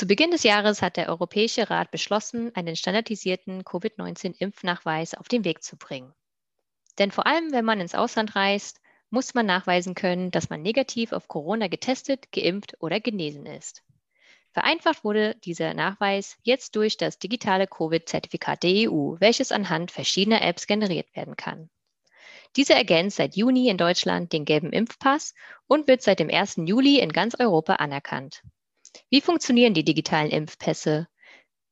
Zu Beginn des Jahres hat der Europäische Rat beschlossen, einen standardisierten Covid-19-Impfnachweis auf den Weg zu bringen. Denn vor allem, wenn man ins Ausland reist, muss man nachweisen können, dass man negativ auf Corona getestet, geimpft oder genesen ist. Vereinfacht wurde dieser Nachweis jetzt durch das digitale Covid-Zertifikat der EU, welches anhand verschiedener Apps generiert werden kann. Diese ergänzt seit Juni in Deutschland den gelben Impfpass und wird seit dem 1. Juli in ganz Europa anerkannt. Wie funktionieren die digitalen Impfpässe?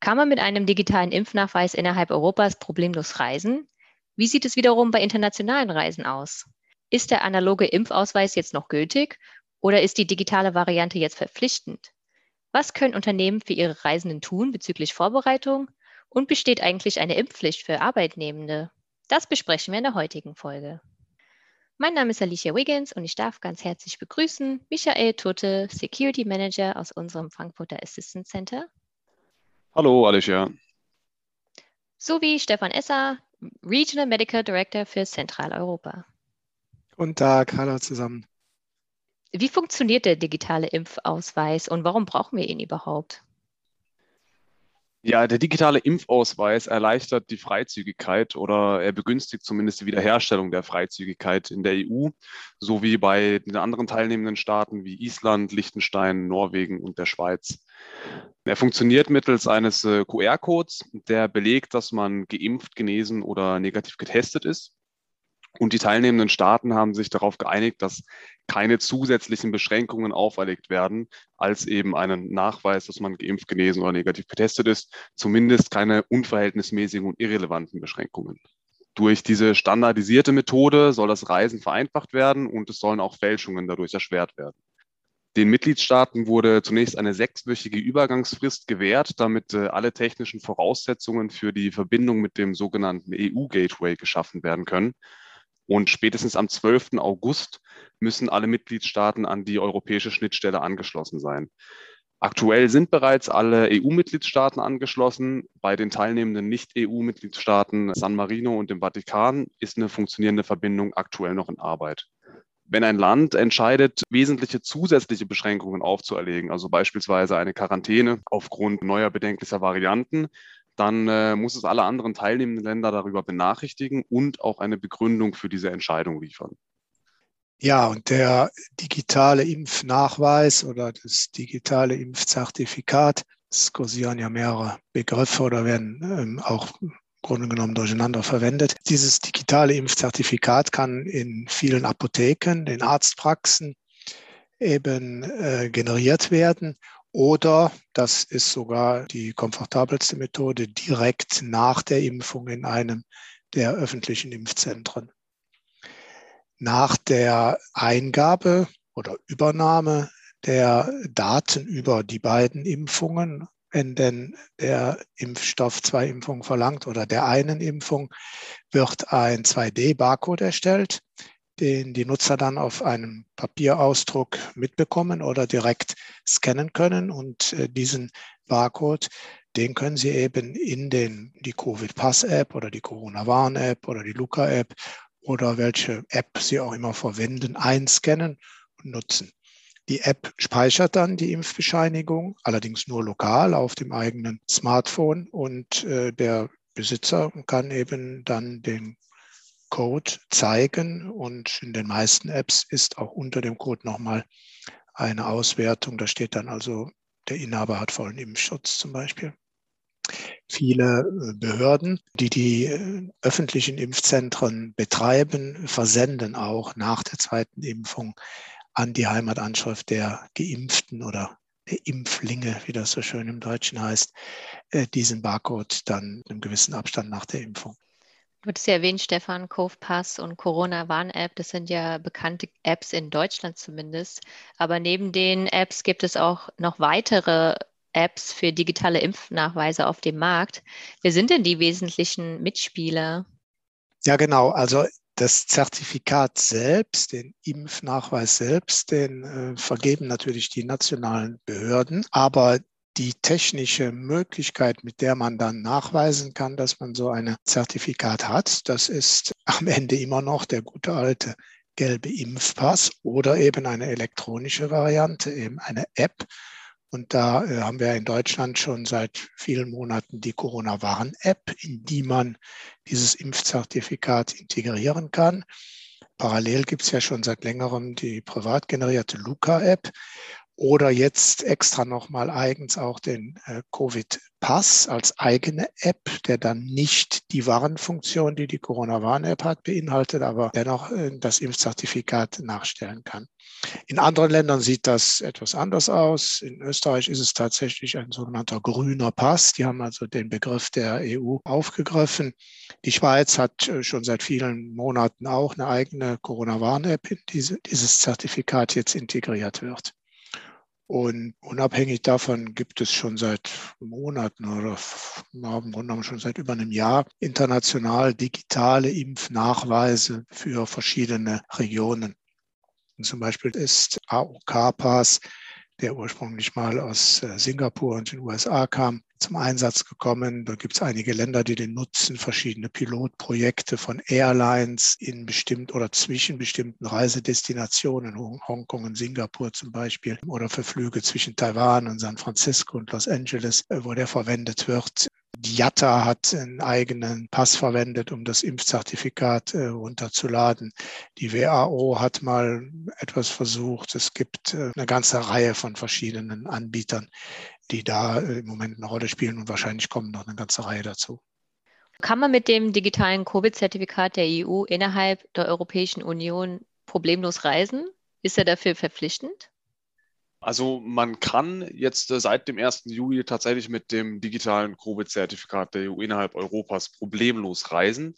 Kann man mit einem digitalen Impfnachweis innerhalb Europas problemlos reisen? Wie sieht es wiederum bei internationalen Reisen aus? Ist der analoge Impfausweis jetzt noch gültig oder ist die digitale Variante jetzt verpflichtend? Was können Unternehmen für ihre Reisenden tun bezüglich Vorbereitung? Und besteht eigentlich eine Impfpflicht für Arbeitnehmende? Das besprechen wir in der heutigen Folge. Mein Name ist Alicia Wiggins und ich darf ganz herzlich begrüßen Michael Tutte, Security Manager aus unserem Frankfurter Assistance Center. Hallo Alicia. Sowie Stefan Esser, Regional Medical Director für Zentraleuropa. Guten Tag, hallo zusammen. Wie funktioniert der digitale Impfausweis und warum brauchen wir ihn überhaupt? Ja, der digitale Impfausweis erleichtert die Freizügigkeit oder er begünstigt zumindest die Wiederherstellung der Freizügigkeit in der EU sowie bei den anderen teilnehmenden Staaten wie Island, Liechtenstein, Norwegen und der Schweiz. Er funktioniert mittels eines äh, QR-Codes, der belegt, dass man geimpft, genesen oder negativ getestet ist. Und die teilnehmenden Staaten haben sich darauf geeinigt, dass keine zusätzlichen Beschränkungen auferlegt werden, als eben einen Nachweis, dass man geimpft, genesen oder negativ getestet ist, zumindest keine unverhältnismäßigen und irrelevanten Beschränkungen. Durch diese standardisierte Methode soll das Reisen vereinfacht werden und es sollen auch Fälschungen dadurch erschwert werden. Den Mitgliedstaaten wurde zunächst eine sechswöchige Übergangsfrist gewährt, damit äh, alle technischen Voraussetzungen für die Verbindung mit dem sogenannten EU-Gateway geschaffen werden können. Und spätestens am 12. August müssen alle Mitgliedstaaten an die europäische Schnittstelle angeschlossen sein. Aktuell sind bereits alle EU-Mitgliedstaaten angeschlossen. Bei den teilnehmenden Nicht-EU-Mitgliedstaaten San Marino und dem Vatikan ist eine funktionierende Verbindung aktuell noch in Arbeit. Wenn ein Land entscheidet, wesentliche zusätzliche Beschränkungen aufzuerlegen, also beispielsweise eine Quarantäne aufgrund neuer bedenklicher Varianten, dann äh, muss es alle anderen teilnehmenden Länder darüber benachrichtigen und auch eine Begründung für diese Entscheidung liefern. Ja, und der digitale Impfnachweis oder das digitale Impfzertifikat, es kursieren ja mehrere Begriffe oder werden ähm, auch im Grunde genommen durcheinander verwendet. Dieses digitale Impfzertifikat kann in vielen Apotheken, in Arztpraxen eben äh, generiert werden oder, das ist sogar die komfortabelste Methode, direkt nach der Impfung in einem der öffentlichen Impfzentren. Nach der Eingabe oder Übernahme der Daten über die beiden Impfungen, wenn denn der Impfstoff zwei Impfungen verlangt oder der einen Impfung, wird ein 2D-Barcode erstellt, den die Nutzer dann auf einem Papierausdruck mitbekommen oder direkt scannen können. Und äh, diesen Barcode, den können Sie eben in den, die Covid-Pass-App oder die Corona-Warn-App oder die Luca-App oder welche App Sie auch immer verwenden, einscannen und nutzen. Die App speichert dann die Impfbescheinigung, allerdings nur lokal auf dem eigenen Smartphone und äh, der Besitzer kann eben dann den Code zeigen und in den meisten Apps ist auch unter dem Code nochmal eine Auswertung. Da steht dann also, der Inhaber hat vollen Impfschutz zum Beispiel. Viele äh, Behörden, die die äh, öffentlichen Impfzentren betreiben, versenden auch nach der zweiten Impfung an die Heimatanschrift der Geimpften oder der Impflinge, wie das so schön im Deutschen heißt, äh, diesen Barcode dann einem gewissen Abstand nach der Impfung. Du hattest ja erwähnt, Stefan, CovePass und Corona-Warn-App, das sind ja bekannte Apps in Deutschland zumindest. Aber neben den Apps gibt es auch noch weitere Apps für digitale Impfnachweise auf dem Markt. Wer sind denn die wesentlichen Mitspieler? Ja, genau. Also das Zertifikat selbst, den Impfnachweis selbst, den äh, vergeben natürlich die nationalen Behörden. Aber die technische Möglichkeit, mit der man dann nachweisen kann, dass man so ein Zertifikat hat, das ist am Ende immer noch der gute alte gelbe Impfpass oder eben eine elektronische Variante, eben eine App. Und da äh, haben wir in Deutschland schon seit vielen Monaten die Corona-Warn-App, in die man dieses Impfzertifikat integrieren kann. Parallel gibt es ja schon seit längerem die privat generierte Luca-App oder jetzt extra nochmal eigens auch den äh, Covid-Pass als eigene App, der dann nicht die Warnfunktion, die die Corona-Warn-App hat, beinhaltet, aber dennoch äh, das Impfzertifikat nachstellen kann. In anderen Ländern sieht das etwas anders aus. In Österreich ist es tatsächlich ein sogenannter grüner Pass. Die haben also den Begriff der EU aufgegriffen. Die Schweiz hat äh, schon seit vielen Monaten auch eine eigene Corona-Warn-App, in diese dieses Zertifikat jetzt integriert wird. Und unabhängig davon gibt es schon seit Monaten oder im Grunde genommen schon seit über einem Jahr international digitale Impfnachweise für verschiedene Regionen. Und zum Beispiel ist AOK-Pass der ursprünglich mal aus äh, Singapur und den USA kam, zum Einsatz gekommen. Da gibt es einige Länder, die den nutzen, verschiedene Pilotprojekte von Airlines in bestimmt oder zwischen bestimmten Reisedestinationen, Hongkong und Singapur zum Beispiel, oder für Flüge zwischen Taiwan und San Francisco und Los Angeles, äh, wo der verwendet wird. Die Jatta hat einen eigenen Pass verwendet, um das Impfzertifikat äh, runterzuladen. Die WHO hat mal etwas versucht. Es gibt äh, eine ganze Reihe von verschiedenen Anbietern, die da äh, im Moment eine Rolle spielen und wahrscheinlich kommen noch eine ganze Reihe dazu. Kann man mit dem digitalen Covid-Zertifikat der EU innerhalb der Europäischen Union problemlos reisen? Ist er dafür verpflichtend? Also man kann jetzt äh, seit dem 1. Juli tatsächlich mit dem digitalen Covid-Zertifikat der EU innerhalb Europas problemlos reisen.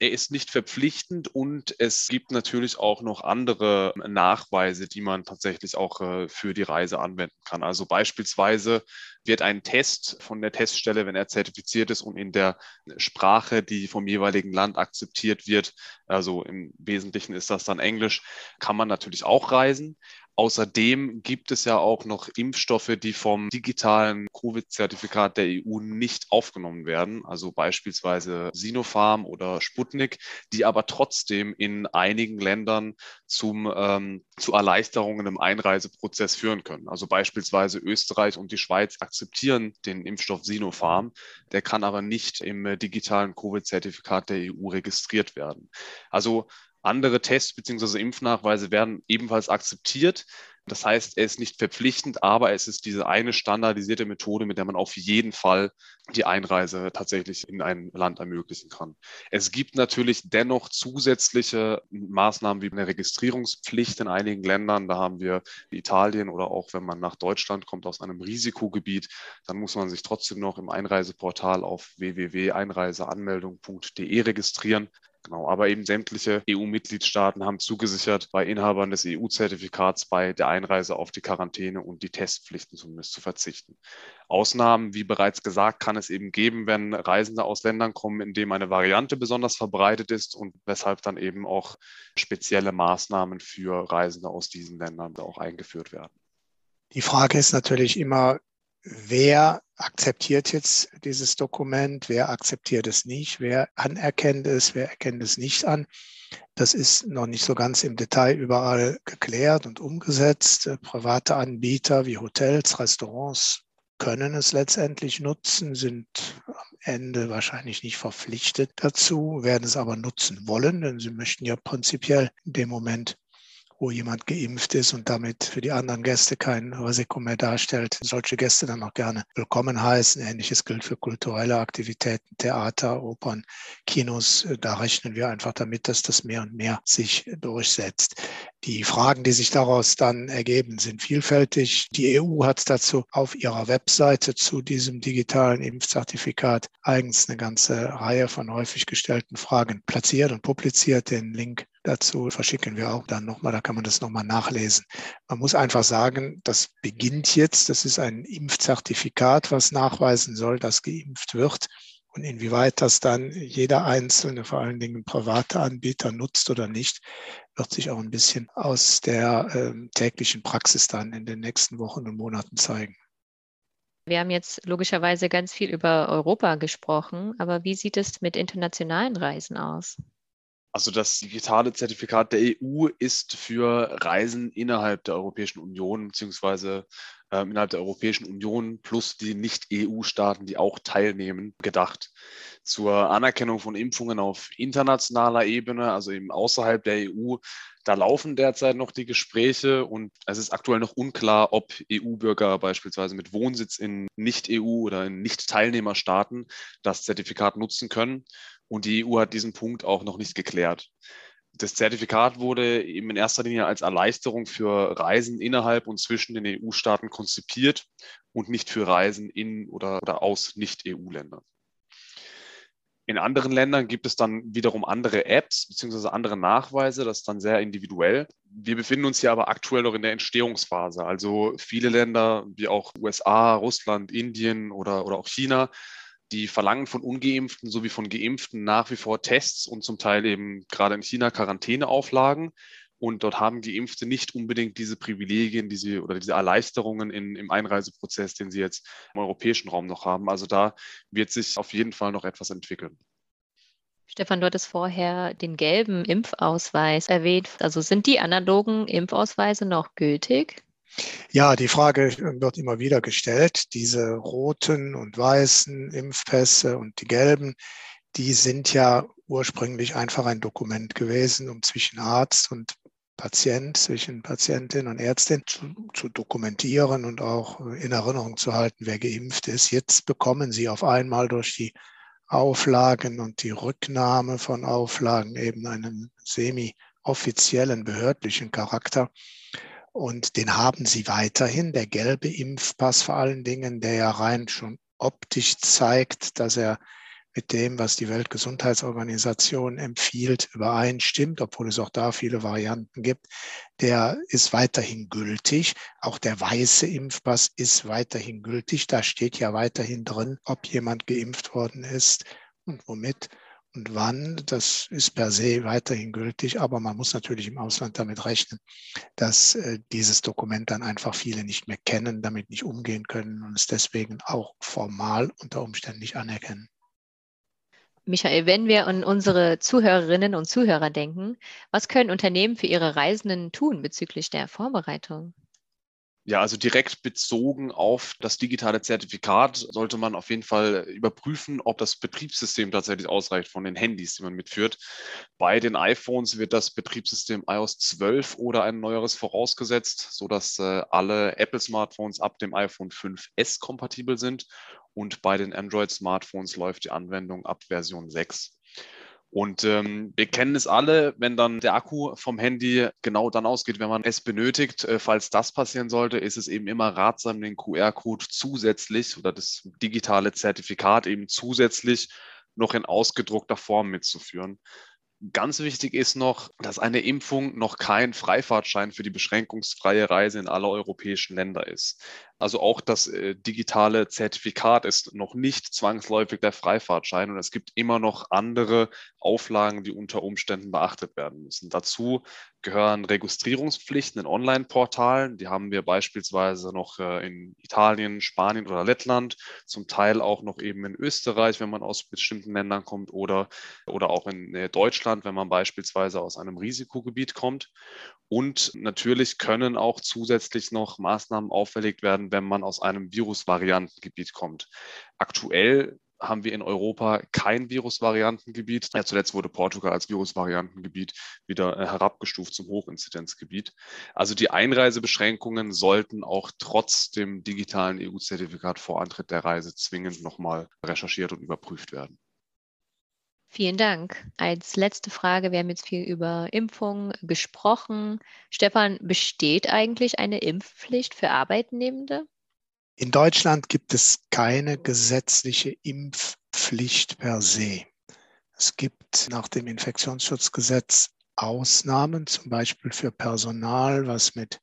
Er ist nicht verpflichtend und es gibt natürlich auch noch andere Nachweise, die man tatsächlich auch äh, für die Reise anwenden kann. Also beispielsweise wird ein Test von der Teststelle, wenn er zertifiziert ist und in der Sprache, die vom jeweiligen Land akzeptiert wird, also im Wesentlichen ist das dann Englisch, kann man natürlich auch reisen. Außerdem gibt es ja auch noch Impfstoffe, die vom digitalen Covid-Zertifikat der EU nicht aufgenommen werden, also beispielsweise Sinopharm oder Sputnik, die aber trotzdem in einigen Ländern zum, ähm, zu Erleichterungen im Einreiseprozess führen können. Also beispielsweise Österreich und die Schweiz akzeptieren den Impfstoff Sinopharm, der kann aber nicht im digitalen Covid-Zertifikat der EU registriert werden. Also andere Tests bzw. Impfnachweise werden ebenfalls akzeptiert. Das heißt, er ist nicht verpflichtend, aber es ist diese eine standardisierte Methode, mit der man auf jeden Fall die Einreise tatsächlich in ein Land ermöglichen kann. Es gibt natürlich dennoch zusätzliche Maßnahmen wie eine Registrierungspflicht in einigen Ländern. Da haben wir Italien oder auch wenn man nach Deutschland kommt aus einem Risikogebiet, dann muss man sich trotzdem noch im Einreiseportal auf www.einreiseanmeldung.de registrieren. Genau, aber eben sämtliche EU-Mitgliedstaaten haben zugesichert, bei Inhabern des EU-Zertifikats bei der Einreise auf die Quarantäne und die Testpflichten zumindest zu verzichten. Ausnahmen, wie bereits gesagt, kann es eben geben, wenn Reisende aus Ländern kommen, in denen eine Variante besonders verbreitet ist und weshalb dann eben auch spezielle Maßnahmen für Reisende aus diesen Ländern auch eingeführt werden. Die Frage ist natürlich immer, wer akzeptiert jetzt dieses Dokument, wer akzeptiert es nicht, wer anerkennt es, wer erkennt es nicht an. Das ist noch nicht so ganz im Detail überall geklärt und umgesetzt. Private Anbieter wie Hotels, Restaurants können es letztendlich nutzen, sind am Ende wahrscheinlich nicht verpflichtet dazu, werden es aber nutzen wollen, denn sie möchten ja prinzipiell in dem Moment wo jemand geimpft ist und damit für die anderen Gäste kein Risiko mehr darstellt, solche Gäste dann auch gerne willkommen heißen. Ähnliches gilt für kulturelle Aktivitäten, Theater, Opern, Kinos. Da rechnen wir einfach damit, dass das mehr und mehr sich durchsetzt. Die Fragen, die sich daraus dann ergeben, sind vielfältig. Die EU hat dazu auf ihrer Webseite zu diesem digitalen Impfzertifikat eigens eine ganze Reihe von häufig gestellten Fragen platziert und publiziert. Den Link dazu verschicken wir auch dann nochmal, da kann man das nochmal nachlesen. Man muss einfach sagen, das beginnt jetzt, das ist ein Impfzertifikat, was nachweisen soll, dass geimpft wird. Und inwieweit das dann jeder einzelne, vor allen Dingen private Anbieter nutzt oder nicht, wird sich auch ein bisschen aus der äh, täglichen Praxis dann in den nächsten Wochen und Monaten zeigen. Wir haben jetzt logischerweise ganz viel über Europa gesprochen, aber wie sieht es mit internationalen Reisen aus? Also das digitale Zertifikat der EU ist für Reisen innerhalb der Europäischen Union beziehungsweise äh, innerhalb der Europäischen Union plus die Nicht-EU-Staaten, die auch teilnehmen, gedacht. Zur Anerkennung von Impfungen auf internationaler Ebene, also eben außerhalb der EU, da laufen derzeit noch die Gespräche und es ist aktuell noch unklar, ob EU-Bürger beispielsweise mit Wohnsitz in Nicht-EU oder in Nicht-Teilnehmerstaaten das Zertifikat nutzen können. Und die EU hat diesen Punkt auch noch nicht geklärt. Das Zertifikat wurde eben in erster Linie als Erleichterung für Reisen innerhalb und zwischen den EU-Staaten konzipiert und nicht für Reisen in oder, oder aus Nicht-EU-Ländern. In anderen Ländern gibt es dann wiederum andere Apps bzw. andere Nachweise, das ist dann sehr individuell. Wir befinden uns hier aber aktuell noch in der Entstehungsphase. Also viele Länder wie auch USA, Russland, Indien oder, oder auch China die verlangen von ungeimpften sowie von geimpften nach wie vor Tests und zum Teil eben gerade in China Quarantäneauflagen. Und dort haben Geimpfte nicht unbedingt diese Privilegien diese, oder diese Erleichterungen in, im Einreiseprozess, den sie jetzt im europäischen Raum noch haben. Also da wird sich auf jeden Fall noch etwas entwickeln. Stefan, du hattest vorher den gelben Impfausweis erwähnt. Also sind die analogen Impfausweise noch gültig? Ja, die Frage wird immer wieder gestellt. Diese roten und weißen Impfpässe und die gelben, die sind ja ursprünglich einfach ein Dokument gewesen, um zwischen Arzt und Patient, zwischen Patientin und Ärztin zu, zu, dokumentieren und auch in Erinnerung zu halten, wer geimpft ist. Jetzt bekommen sie auf einmal durch die Auflagen und die Rücknahme von Auflagen eben einen semi-offiziellen behördlichen Charakter. Und den haben sie weiterhin, der gelbe Impfpass vor allen Dingen, der ja rein schon optisch zeigt, dass er mit dem, was die Weltgesundheitsorganisation empfiehlt, übereinstimmt, obwohl es auch da viele Varianten gibt, der ist weiterhin gültig. Auch der weiße Impfpass ist weiterhin gültig. Da steht ja weiterhin drin, ob jemand geimpft worden ist und womit und wann, das ist per se weiterhin gültig, aber man muss natürlich im Ausland damit rechnen, dass äh, dieses Dokument dann einfach viele nicht mehr kennen, damit nicht umgehen können und es deswegen auch formal unter Umständen nicht anerkennen. Michael, wenn wir an unsere Zuhörerinnen und Zuhörer denken, was können Unternehmen für ihre Reisenden tun bezüglich der Vorbereitung? Ja, also direkt bezogen auf das digitale Zertifikat sollte man auf jeden Fall überprüfen, ob das Betriebssystem tatsächlich ausreicht von den Handys, die man mitführt. Bei den iPhones wird das Betriebssystem iOS 12 oder ein neueres vorausgesetzt, sodass äh, alle Apple-Smartphones ab dem iPhone 5S kompatibel sind. Und bei den Android-Smartphones läuft die Anwendung ab Version 6. Und ähm, wir kennen es alle, wenn dann der Akku vom Handy genau dann ausgeht, wenn man es benötigt. Äh, falls das passieren sollte, ist es eben immer ratsam, den QR-Code zusätzlich oder das digitale Zertifikat eben zusätzlich noch in ausgedruckter Form mitzuführen. Ganz wichtig ist noch, dass eine Impfung noch kein Freifahrtschein für die beschränkungsfreie Reise in alle europäischen Länder ist. Also auch das äh, digitale Zertifikat ist noch nicht zwangsläufig der Freifahrtschein und es gibt immer noch andere Auflagen, die unter Umständen beachtet werden müssen. Dazu gehören Registrierungspflichten in Online-Portalen. Die haben wir beispielsweise noch äh, in Italien, Spanien oder Lettland, zum Teil auch noch eben in Österreich, wenn man aus bestimmten Ländern kommt oder, oder auch in äh, Deutschland, wenn man beispielsweise aus einem Risikogebiet kommt. Und natürlich können auch zusätzlich noch Maßnahmen auferlegt werden, wenn man aus einem Virusvariantengebiet kommt. Aktuell haben wir in Europa kein Virusvariantengebiet. Ja, zuletzt wurde Portugal als Virusvariantengebiet wieder äh, herabgestuft zum Hochinzidenzgebiet. Also die Einreisebeschränkungen sollten auch trotz dem digitalen EU-Zertifikat vor Antritt der Reise zwingend nochmal recherchiert und überprüft werden. Vielen Dank. Als letzte Frage, wir haben jetzt viel über Impfungen gesprochen. Stefan, besteht eigentlich eine Impfpflicht für Arbeitnehmende? In Deutschland gibt es keine gesetzliche Impfpflicht per se. Es gibt nach dem Infektionsschutzgesetz Ausnahmen, zum Beispiel für Personal, was mit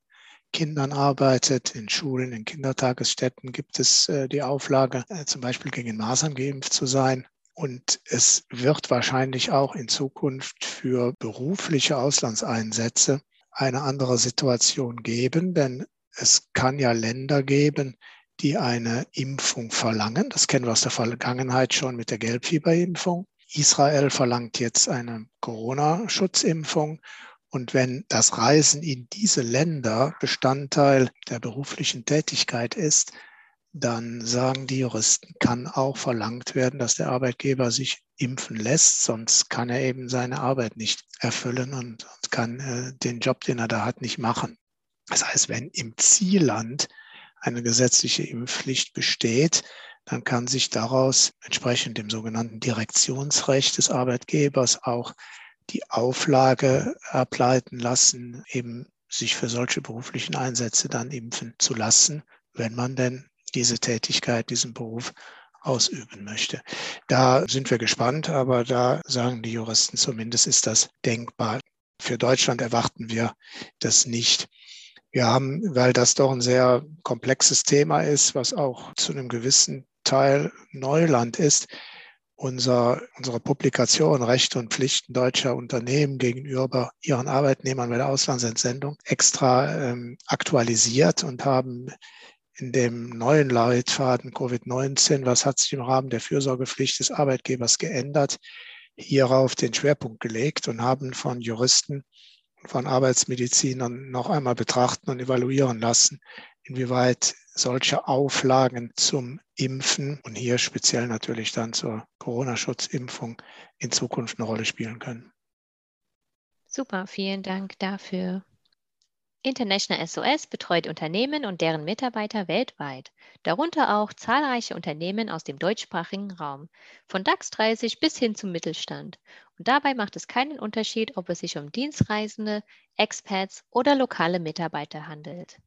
Kindern arbeitet. In Schulen, in Kindertagesstätten gibt es äh, die Auflage, äh, zum Beispiel gegen Masern geimpft zu sein. Und es wird wahrscheinlich auch in Zukunft für berufliche Auslandseinsätze eine andere Situation geben, denn es kann ja Länder geben, die eine Impfung verlangen. Das kennen wir aus der Vergangenheit schon mit der Gelbfieberimpfung. Israel verlangt jetzt eine Corona-Schutzimpfung. Und wenn das Reisen in diese Länder Bestandteil der beruflichen Tätigkeit ist, dann sagen die Juristen, kann auch verlangt werden, dass der Arbeitgeber sich impfen lässt, sonst kann er eben seine Arbeit nicht erfüllen und, kann äh, den Job, den er da hat, nicht machen. Das heißt, wenn im Zielland eine gesetzliche Impfpflicht besteht, dann kann sich daraus entsprechend dem sogenannten Direktionsrecht des Arbeitgebers auch die Auflage ableiten lassen, eben sich für solche beruflichen Einsätze dann impfen zu lassen, wenn man denn diese Tätigkeit, diesen Beruf ausüben möchte. Da sind wir gespannt, aber da sagen die Juristen zumindest, ist das denkbar. Für Deutschland erwarten wir das nicht. Wir haben, weil das doch ein sehr komplexes Thema ist, was auch zu einem gewissen Teil Neuland ist, unser, unsere Publikation Rechte und Pflichten deutscher Unternehmen gegenüber ihren Arbeitnehmern bei der Auslandsentsendung extra ähm, aktualisiert und haben in dem neuen Leitfaden Covid-19, was hat sich im Rahmen der Fürsorgepflicht des Arbeitgebers geändert, hierauf den Schwerpunkt gelegt und haben von Juristen von Arbeitsmedizinern noch einmal betrachten und evaluieren lassen, inwieweit solche Auflagen zum Impfen und hier speziell natürlich dann zur Corona-Schutzimpfung in Zukunft eine Rolle spielen können. Super, vielen Dank dafür. International SOS betreut Unternehmen und deren Mitarbeiter weltweit, darunter auch zahlreiche Unternehmen aus dem deutschsprachigen Raum, von DAX 30 bis hin zum Mittelstand. Und dabei macht es keinen Unterschied, ob es sich um Dienstreisende, Expats oder lokale Mitarbeiter handelt.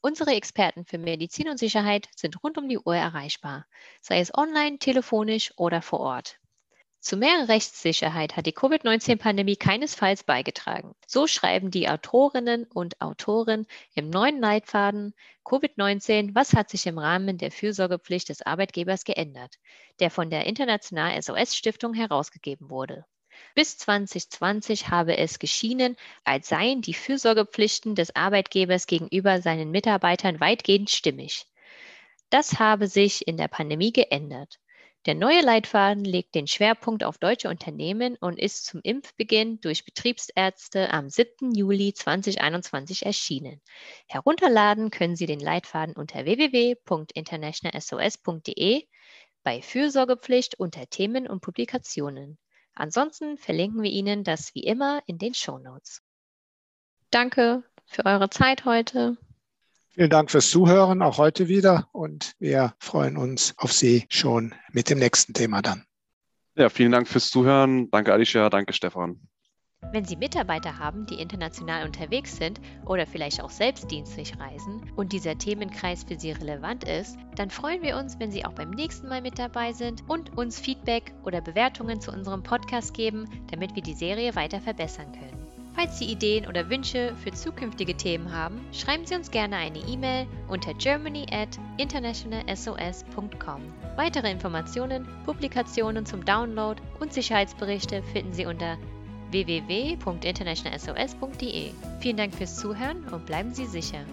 Unsere Experten für Medizin und Sicherheit sind rund um die Uhr erreichbar, sei es online, telefonisch oder vor Ort. Zu mehr Rechtssicherheit hat die Covid-19-Pandemie keinesfalls beigetragen. So schreiben die Autorinnen und Autoren im neuen Leitfaden Covid-19, was hat sich im Rahmen der Fürsorgepflicht des Arbeitgebers geändert, der von der International SOS-Stiftung herausgegeben wurde. Bis 2020 habe es geschienen, als seien die Fürsorgepflichten des Arbeitgebers gegenüber seinen Mitarbeitern weitgehend stimmig. Das habe sich in der Pandemie geändert. Der neue Leitfaden legt den Schwerpunkt auf deutsche Unternehmen und ist zum Impfbeginn durch Betriebsärzte am 7. Juli 2021 erschienen. Herunterladen können Sie den Leitfaden unter www.internationalsos.de bei Fürsorgepflicht unter Themen und Publikationen. Ansonsten verlinken wir Ihnen das wie immer in den Show Notes. Danke für eure Zeit heute. Vielen Dank fürs Zuhören, auch heute wieder. Und wir freuen uns auf Sie schon mit dem nächsten Thema dann. Ja, vielen Dank fürs Zuhören. Danke, Alicia. Danke, Stefan. Wenn Sie Mitarbeiter haben, die international unterwegs sind oder vielleicht auch selbst dienstlich reisen und dieser Themenkreis für Sie relevant ist, dann freuen wir uns, wenn Sie auch beim nächsten Mal mit dabei sind und uns Feedback oder Bewertungen zu unserem Podcast geben, damit wir die Serie weiter verbessern können. Falls Sie Ideen oder Wünsche für zukünftige Themen haben, schreiben Sie uns gerne eine E-Mail unter germany at internationalsos.com. Weitere Informationen, Publikationen zum Download und Sicherheitsberichte finden Sie unter www.internationalsos.de. Vielen Dank fürs Zuhören und bleiben Sie sicher.